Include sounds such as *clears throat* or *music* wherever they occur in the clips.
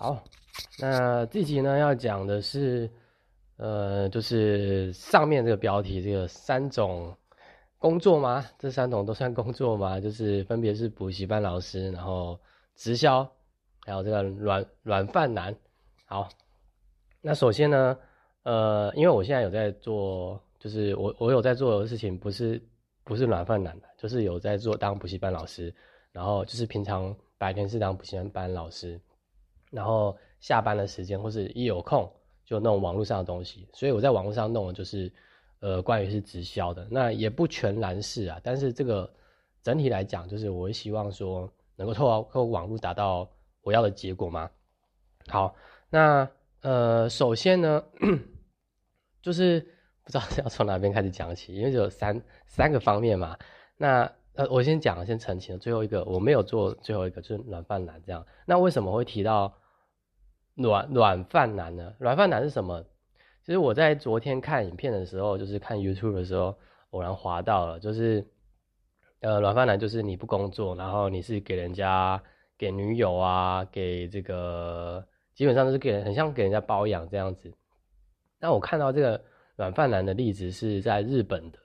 好，那这集呢要讲的是，呃，就是上面这个标题，这个三种工作吗？这三种都算工作吗？*laughs* 就是分别是补习班老师，然后直销，还有这个软软饭男。好，那首先呢，呃，因为我现在有在做，就是我我有在做的事情，不是不是软饭男的，就是有在做当补习班老师，然后就是平常白天是当补习班老师。然后下班的时间，或是一有空就弄网络上的东西，所以我在网络上弄的就是，呃，关于是直销的，那也不全然是啊，但是这个整体来讲，就是我希望说能够透过透过网络达到我要的结果嘛。好，那呃，首先呢，*coughs* 就是不知道要从哪边开始讲起，因为有三三个方面嘛。那呃，我先讲，先澄清。最后一个我没有做，最后一个就是软饭男这样。那为什么会提到软软饭男呢？软饭男是什么？其实我在昨天看影片的时候，就是看 YouTube 的时候，偶然滑到了，就是呃，软饭男就是你不工作，然后你是给人家给女友啊，给这个基本上都是给人很像给人家包养这样子。那我看到这个软饭男的例子是在日本的，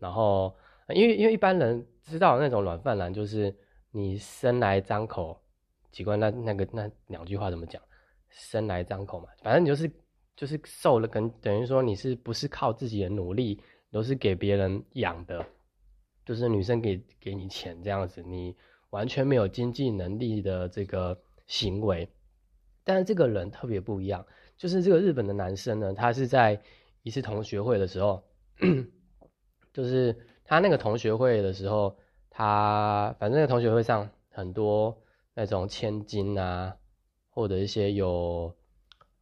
然后。因为因为一般人知道那种软饭男，就是你生来张口，奇怪那那个那两句话怎么讲？生来张口嘛，反正你就是就是受了，跟等于说你是不是靠自己的努力，都是给别人养的，就是女生给给你钱这样子，你完全没有经济能力的这个行为。但是这个人特别不一样，就是这个日本的男生呢，他是在一次同学会的时候，*clears throat* 就是。他那个同学会的时候，他反正那个同学会上很多那种千金啊，或者一些有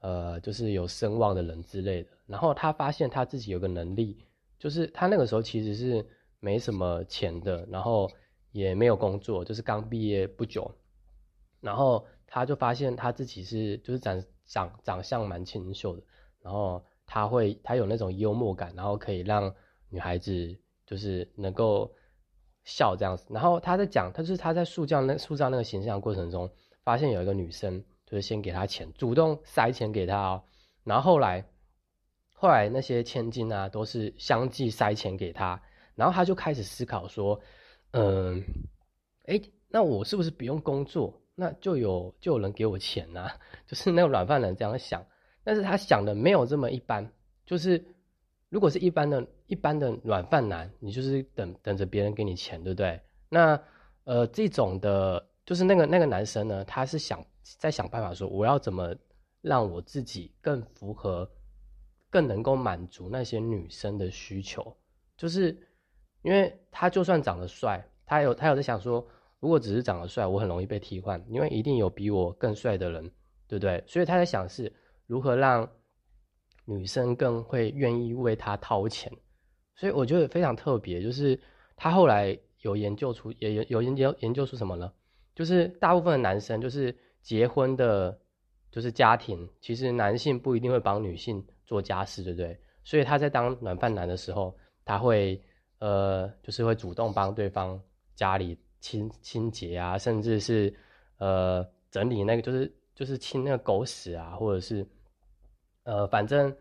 呃就是有声望的人之类的。然后他发现他自己有个能力，就是他那个时候其实是没什么钱的，然后也没有工作，就是刚毕业不久。然后他就发现他自己是就是长长长相蛮清秀的，然后他会他有那种幽默感，然后可以让女孩子。就是能够笑这样子，然后他在讲，他就是他在塑造那塑造那个形象过程中，发现有一个女生就是先给他钱，主动塞钱给他哦，然后后来后来那些千金啊都是相继塞钱给他，然后他就开始思考说，嗯，哎，那我是不是不用工作，那就有就有人给我钱呢？*laughs* 就是那个软饭男这样想，但是他想的没有这么一般，就是。如果是一般的、一般的软饭男，你就是等等着别人给你钱，对不对？那呃，这种的，就是那个那个男生呢，他是想在想办法说，我要怎么让我自己更符合、更能够满足那些女生的需求？就是因为他就算长得帅，他有他有在想说，如果只是长得帅，我很容易被替换，因为一定有比我更帅的人，对不对？所以他在想是如何让。女生更会愿意为他掏钱，所以我觉得非常特别。就是他后来有研究出，也有有研究研究出什么呢？就是大部分的男生，就是结婚的，就是家庭，其实男性不一定会帮女性做家事，对不对？所以他在当暖饭男的时候，他会呃，就是会主动帮对方家里清清洁啊，甚至是呃整理那个，就是就是清那个狗屎啊，或者是。呃，反正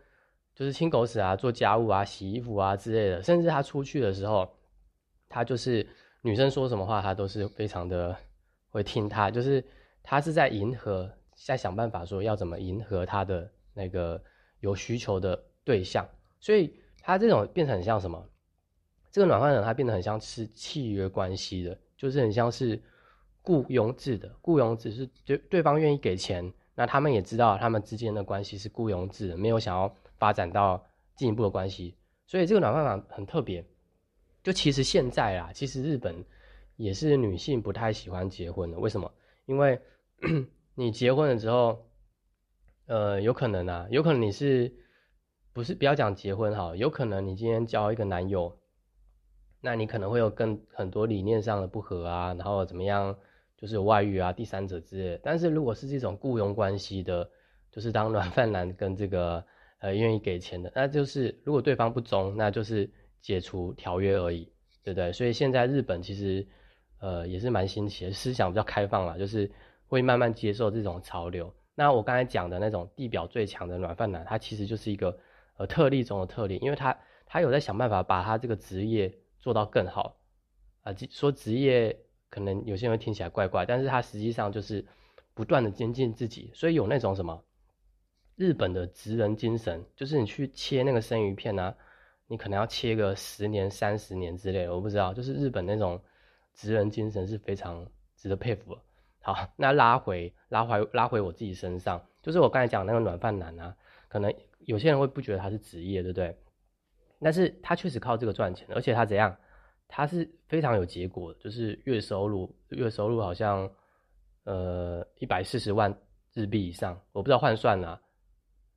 就是清狗屎啊，做家务啊，洗衣服啊之类的。甚至他出去的时候，他就是女生说什么话，他都是非常的会听他。就是他是在迎合，在想办法说要怎么迎合他的那个有需求的对象。所以他这种变成很像什么？这个暖饭人他变得很像是契约关系的，就是很像是雇佣制的。雇佣制是对对方愿意给钱。那他们也知道，他们之间的关系是雇佣制，没有想要发展到进一步的关系，所以这个暖饭法很特别。就其实现在啊，其实日本也是女性不太喜欢结婚的。为什么？因为 *clears throat* 你结婚了之后，呃，有可能啊，有可能你是不是不要讲结婚哈？有可能你今天交一个男友，那你可能会有更很多理念上的不合啊，然后怎么样？就是外遇啊，第三者之类。但是如果是这种雇佣关系的，就是当软饭男跟这个呃愿意给钱的，那就是如果对方不忠，那就是解除条约而已，对不对？所以现在日本其实呃也是蛮新奇的，思想比较开放啦，就是会慢慢接受这种潮流。那我刚才讲的那种地表最强的软饭男，他其实就是一个呃特例中的特例，因为他他有在想办法把他这个职业做到更好啊。说职业可能有些人会听起来怪怪，但是他实际上就是不断的精进自己，所以有那种什么日本的职人精神，就是你去切那个生鱼片啊，你可能要切个十年、三十年之类的，我不知道，就是日本那种职人精神是非常值得佩服的。好，那拉回拉回拉回我自己身上，就是我刚才讲那个暖饭男啊，可能有些人会不觉得他是职业，对不对？但是他确实靠这个赚钱，而且他怎样？他是非常有结果的，就是月收入月收入好像呃一百四十万日币以上，我不知道换算啊，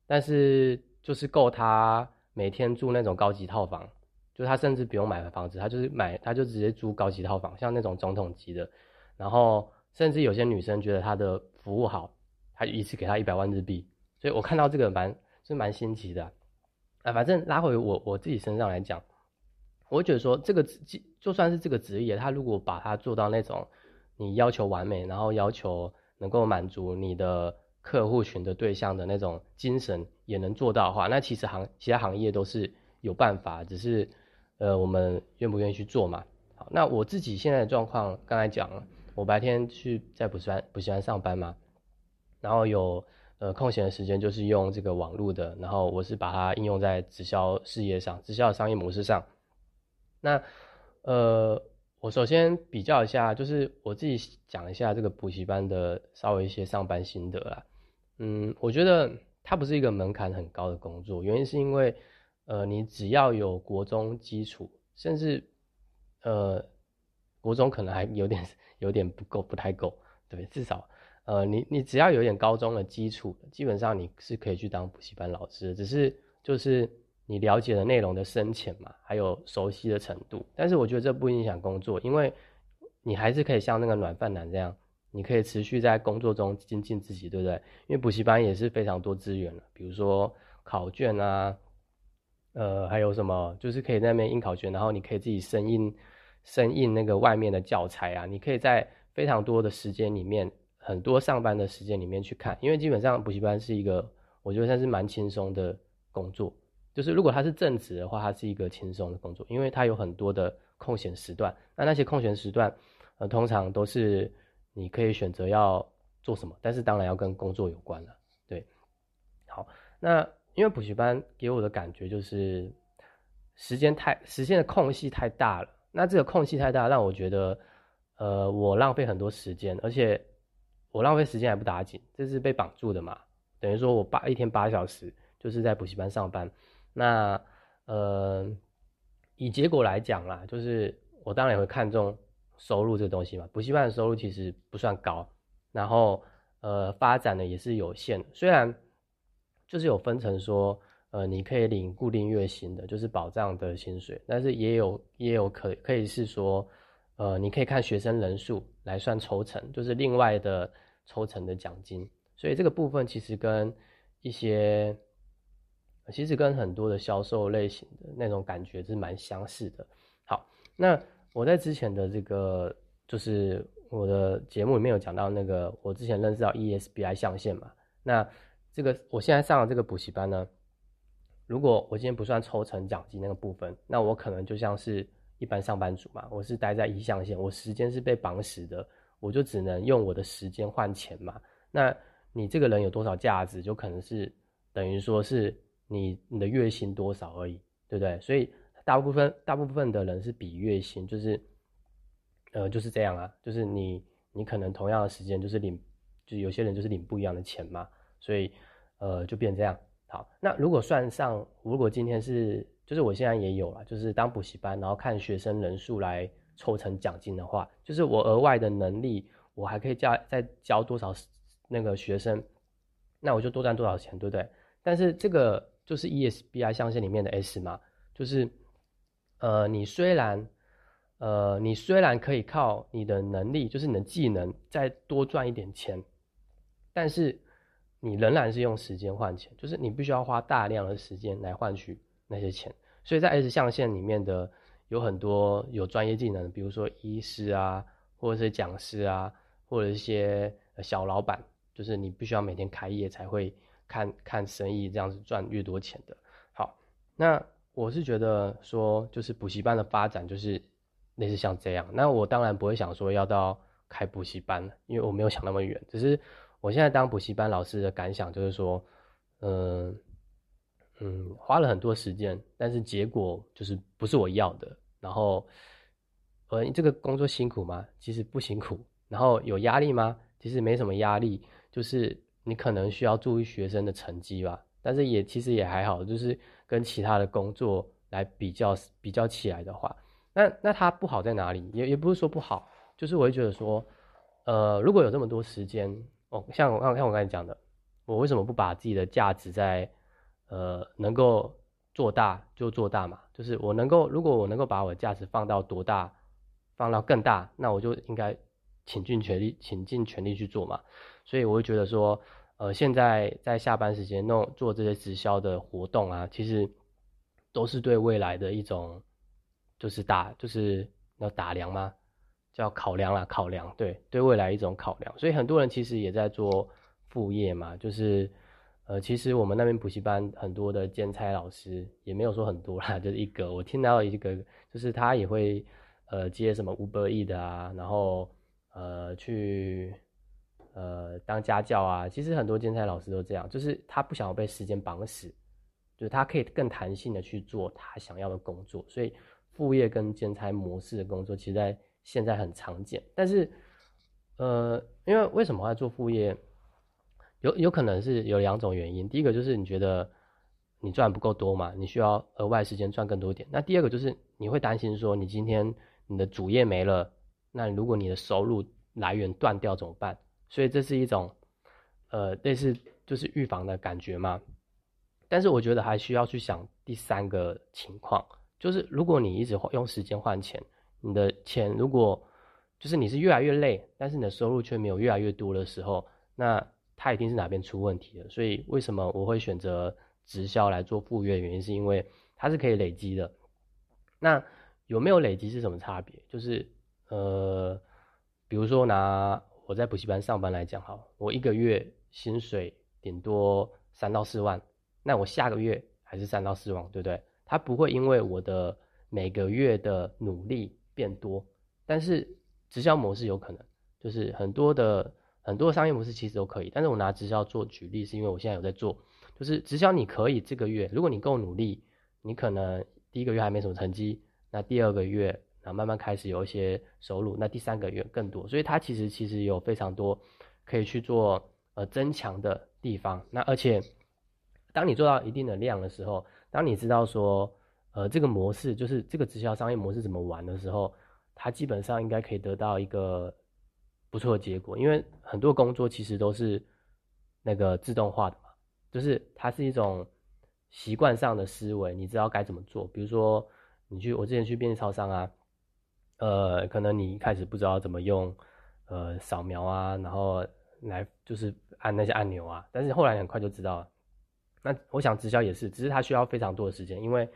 但是就是够他每天住那种高级套房，就他甚至不用买房子，他就是买他就直接租高级套房，像那种总统级的，然后。甚至有些女生觉得他的服务好，他一次给他一百万日币，所以我看到这个蛮是蛮新奇的，啊，反正拉回我我自己身上来讲，我觉得说这个职就算是这个职业，他如果把它做到那种你要求完美，然后要求能够满足你的客户群的对象的那种精神也能做到的话，那其实行其他行业都是有办法，只是呃我们愿不愿意去做嘛。好，那我自己现在的状况刚才讲了。我白天去在补习班补习班上班嘛，然后有呃空闲的时间就是用这个网络的，然后我是把它应用在直销事业上，直销的商业模式上。那呃，我首先比较一下，就是我自己讲一下这个补习班的稍微一些上班心得啦。嗯，我觉得它不是一个门槛很高的工作，原因是因为呃，你只要有国中基础，甚至呃。国中可能还有点有点不够，不太够，对，至少，呃，你你只要有点高中的基础，基本上你是可以去当补习班老师，只是就是你了解的内容的深浅嘛，还有熟悉的程度。但是我觉得这不影响工作，因为你还是可以像那个暖饭男这样，你可以持续在工作中精进自己，对不对？因为补习班也是非常多资源了，比如说考卷啊，呃，还有什么，就是可以在那边印考卷，然后你可以自己生印。生印那个外面的教材啊，你可以在非常多的时间里面，很多上班的时间里面去看，因为基本上补习班是一个，我觉得算是蛮轻松的工作。就是如果它是正职的话，它是一个轻松的工作，因为它有很多的空闲时段。那那些空闲时段，呃，通常都是你可以选择要做什么，但是当然要跟工作有关了。对，好，那因为补习班给我的感觉就是时间太时间的空隙太大了。那这个空隙太大，让我觉得，呃，我浪费很多时间，而且我浪费时间还不打紧，这是被绑住的嘛？等于说我八一天八小时就是在补习班上班，那呃，以结果来讲啦，就是我当然也会看重收入这个东西嘛。补习班的收入其实不算高，然后呃，发展的也是有限，虽然就是有分成说。呃，你可以领固定月薪的，就是保障的薪水，但是也有也有可可以是说，呃，你可以看学生人数来算抽成，就是另外的抽成的奖金。所以这个部分其实跟一些，其实跟很多的销售类型的那种感觉是蛮相似的。好，那我在之前的这个就是我的节目里面有讲到那个我之前认识到 ESBI 象限嘛，那这个我现在上的这个补习班呢。如果我今天不算抽成奖金那个部分，那我可能就像是一般上班族嘛，我是待在一象限，我时间是被绑死的，我就只能用我的时间换钱嘛。那你这个人有多少价值，就可能是等于说是你你的月薪多少而已，对不对？所以大部分大部分的人是比月薪，就是呃就是这样啊，就是你你可能同样的时间就是领，就有些人就是领不一样的钱嘛，所以呃就变这样。好，那如果算上，如果今天是，就是我现在也有了，就是当补习班，然后看学生人数来凑成奖金的话，就是我额外的能力，我还可以教再教多少那个学生，那我就多赚多少钱，对不对？但是这个就是 ESBI 象限里面的 S 嘛，就是，呃，你虽然，呃，你虽然可以靠你的能力，就是你的技能再多赚一点钱，但是。你仍然是用时间换钱，就是你必须要花大量的时间来换取那些钱。所以在 S 象限里面的有很多有专业技能，比如说医师啊，或者是讲师啊，或者一些小老板，就是你必须要每天开业才会看看生意这样子赚越多钱的。好，那我是觉得说，就是补习班的发展就是类似像这样。那我当然不会想说要到开补习班，因为我没有想那么远。只是我现在当补习班老师的感想就是说，嗯嗯，花了很多时间，但是结果就是不是我要的。然后，呃，这个工作辛苦吗？其实不辛苦。然后有压力吗？其实没什么压力，就是你可能需要注意学生的成绩吧。但是也其实也还好，就是跟其他的工作来比较比较起来的话，那那它不好在哪里？也也不是说不好，就是我会觉得说，呃，如果有这么多时间，哦，像我像我刚才讲的，我为什么不把自己的价值在呃能够。做大就做大嘛，就是我能够，如果我能够把我的价值放到多大，放到更大，那我就应该倾尽全力，倾尽全力去做嘛。所以我会觉得说，呃，现在在下班时间弄做这些直销的活动啊，其实都是对未来的一种，就是打，就是要打量吗？叫考量啦，考量，对，对未来一种考量。所以很多人其实也在做副业嘛，就是。呃，其实我们那边补习班很多的兼差老师也没有说很多啦，*laughs* 就是一个。我听到一个，就是他也会呃接什么五百亿的啊，然后呃去呃当家教啊。其实很多兼差老师都这样，就是他不想要被时间绑死，就是他可以更弹性的去做他想要的工作。所以副业跟兼差模式的工作，其实在现在很常见。但是呃，因为为什么要做副业？有有可能是有两种原因，第一个就是你觉得你赚不够多嘛，你需要额外时间赚更多点。那第二个就是你会担心说，你今天你的主业没了，那如果你的收入来源断掉怎么办？所以这是一种呃类似就是预防的感觉嘛。但是我觉得还需要去想第三个情况，就是如果你一直用时间换钱，你的钱如果就是你是越来越累，但是你的收入却没有越来越多的时候，那它一定是哪边出问题了，所以为什么我会选择直销来做副业？原因是因为它是可以累积的。那有没有累积是什么差别？就是呃，比如说拿我在补习班上班来讲，哈，我一个月薪水顶多三到四万，那我下个月还是三到四万，对不对？它不会因为我的每个月的努力变多，但是直销模式有可能，就是很多的。很多商业模式其实都可以，但是我拿直销做举例，是因为我现在有在做，就是直销你可以这个月，如果你够努力，你可能第一个月还没什么成绩，那第二个月，然后慢慢开始有一些收入，那第三个月更多，所以它其实其实有非常多可以去做呃增强的地方。那而且当你做到一定的量的时候，当你知道说呃这个模式就是这个直销商业模式怎么玩的时候，它基本上应该可以得到一个。不错的结果，因为很多工作其实都是那个自动化的嘛，就是它是一种习惯上的思维，你知道该怎么做。比如说，你去我之前去便利超商啊，呃，可能你一开始不知道怎么用呃扫描啊，然后来就是按那些按钮啊，但是后来很快就知道了。那我想直销也是，只是它需要非常多的时间，因为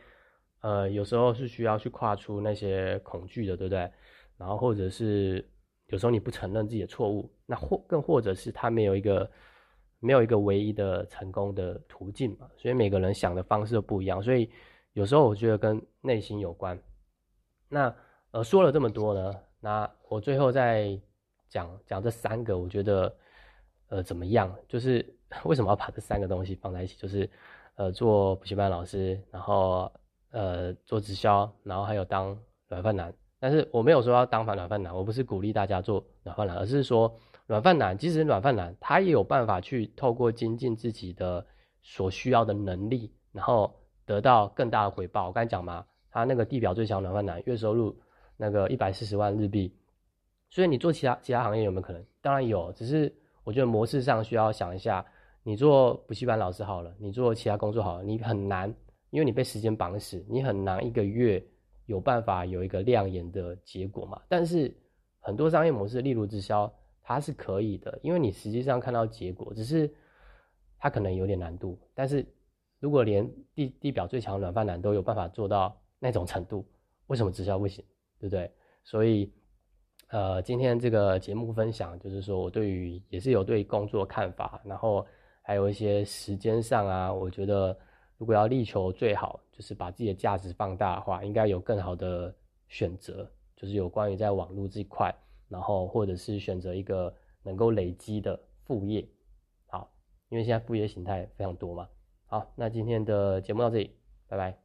呃有时候是需要去跨出那些恐惧的，对不对？然后或者是。有时候你不承认自己的错误，那或更或者是他没有一个没有一个唯一的成功的途径嘛，所以每个人想的方式都不一样，所以有时候我觉得跟内心有关。那呃说了这么多呢，那我最后再讲讲这三个，我觉得呃怎么样？就是 *laughs* 为什么要把这三个东西放在一起？就是呃做补习班老师，然后呃做直销，然后还有当软饭男。但是我没有说要当反软饭男，我不是鼓励大家做软饭男，而是说软饭男，即使软饭男，他也有办法去透过精进自己的所需要的能力，然后得到更大的回报。我刚才讲嘛，他那个地表最强软饭男，月收入那个一百四十万日币。所以你做其他其他行业有没有可能？当然有，只是我觉得模式上需要想一下。你做补习班老师好了，你做其他工作好了，你很难，因为你被时间绑死，你很难一个月。有办法有一个亮眼的结果嘛？但是很多商业模式，例如直销，它是可以的，因为你实际上看到结果，只是它可能有点难度。但是如果连地地表最强软饭男都有办法做到那种程度，为什么直销不行？对不对？所以，呃，今天这个节目分享，就是说我对于也是有对工作看法，然后还有一些时间上啊，我觉得如果要力求最好，就是把自己的价值放大的话，应该有更好的选择，就是有关于在网络这一块，然后或者是选择一个能够累积的副业，好，因为现在副业形态非常多嘛。好，那今天的节目到这里，拜拜。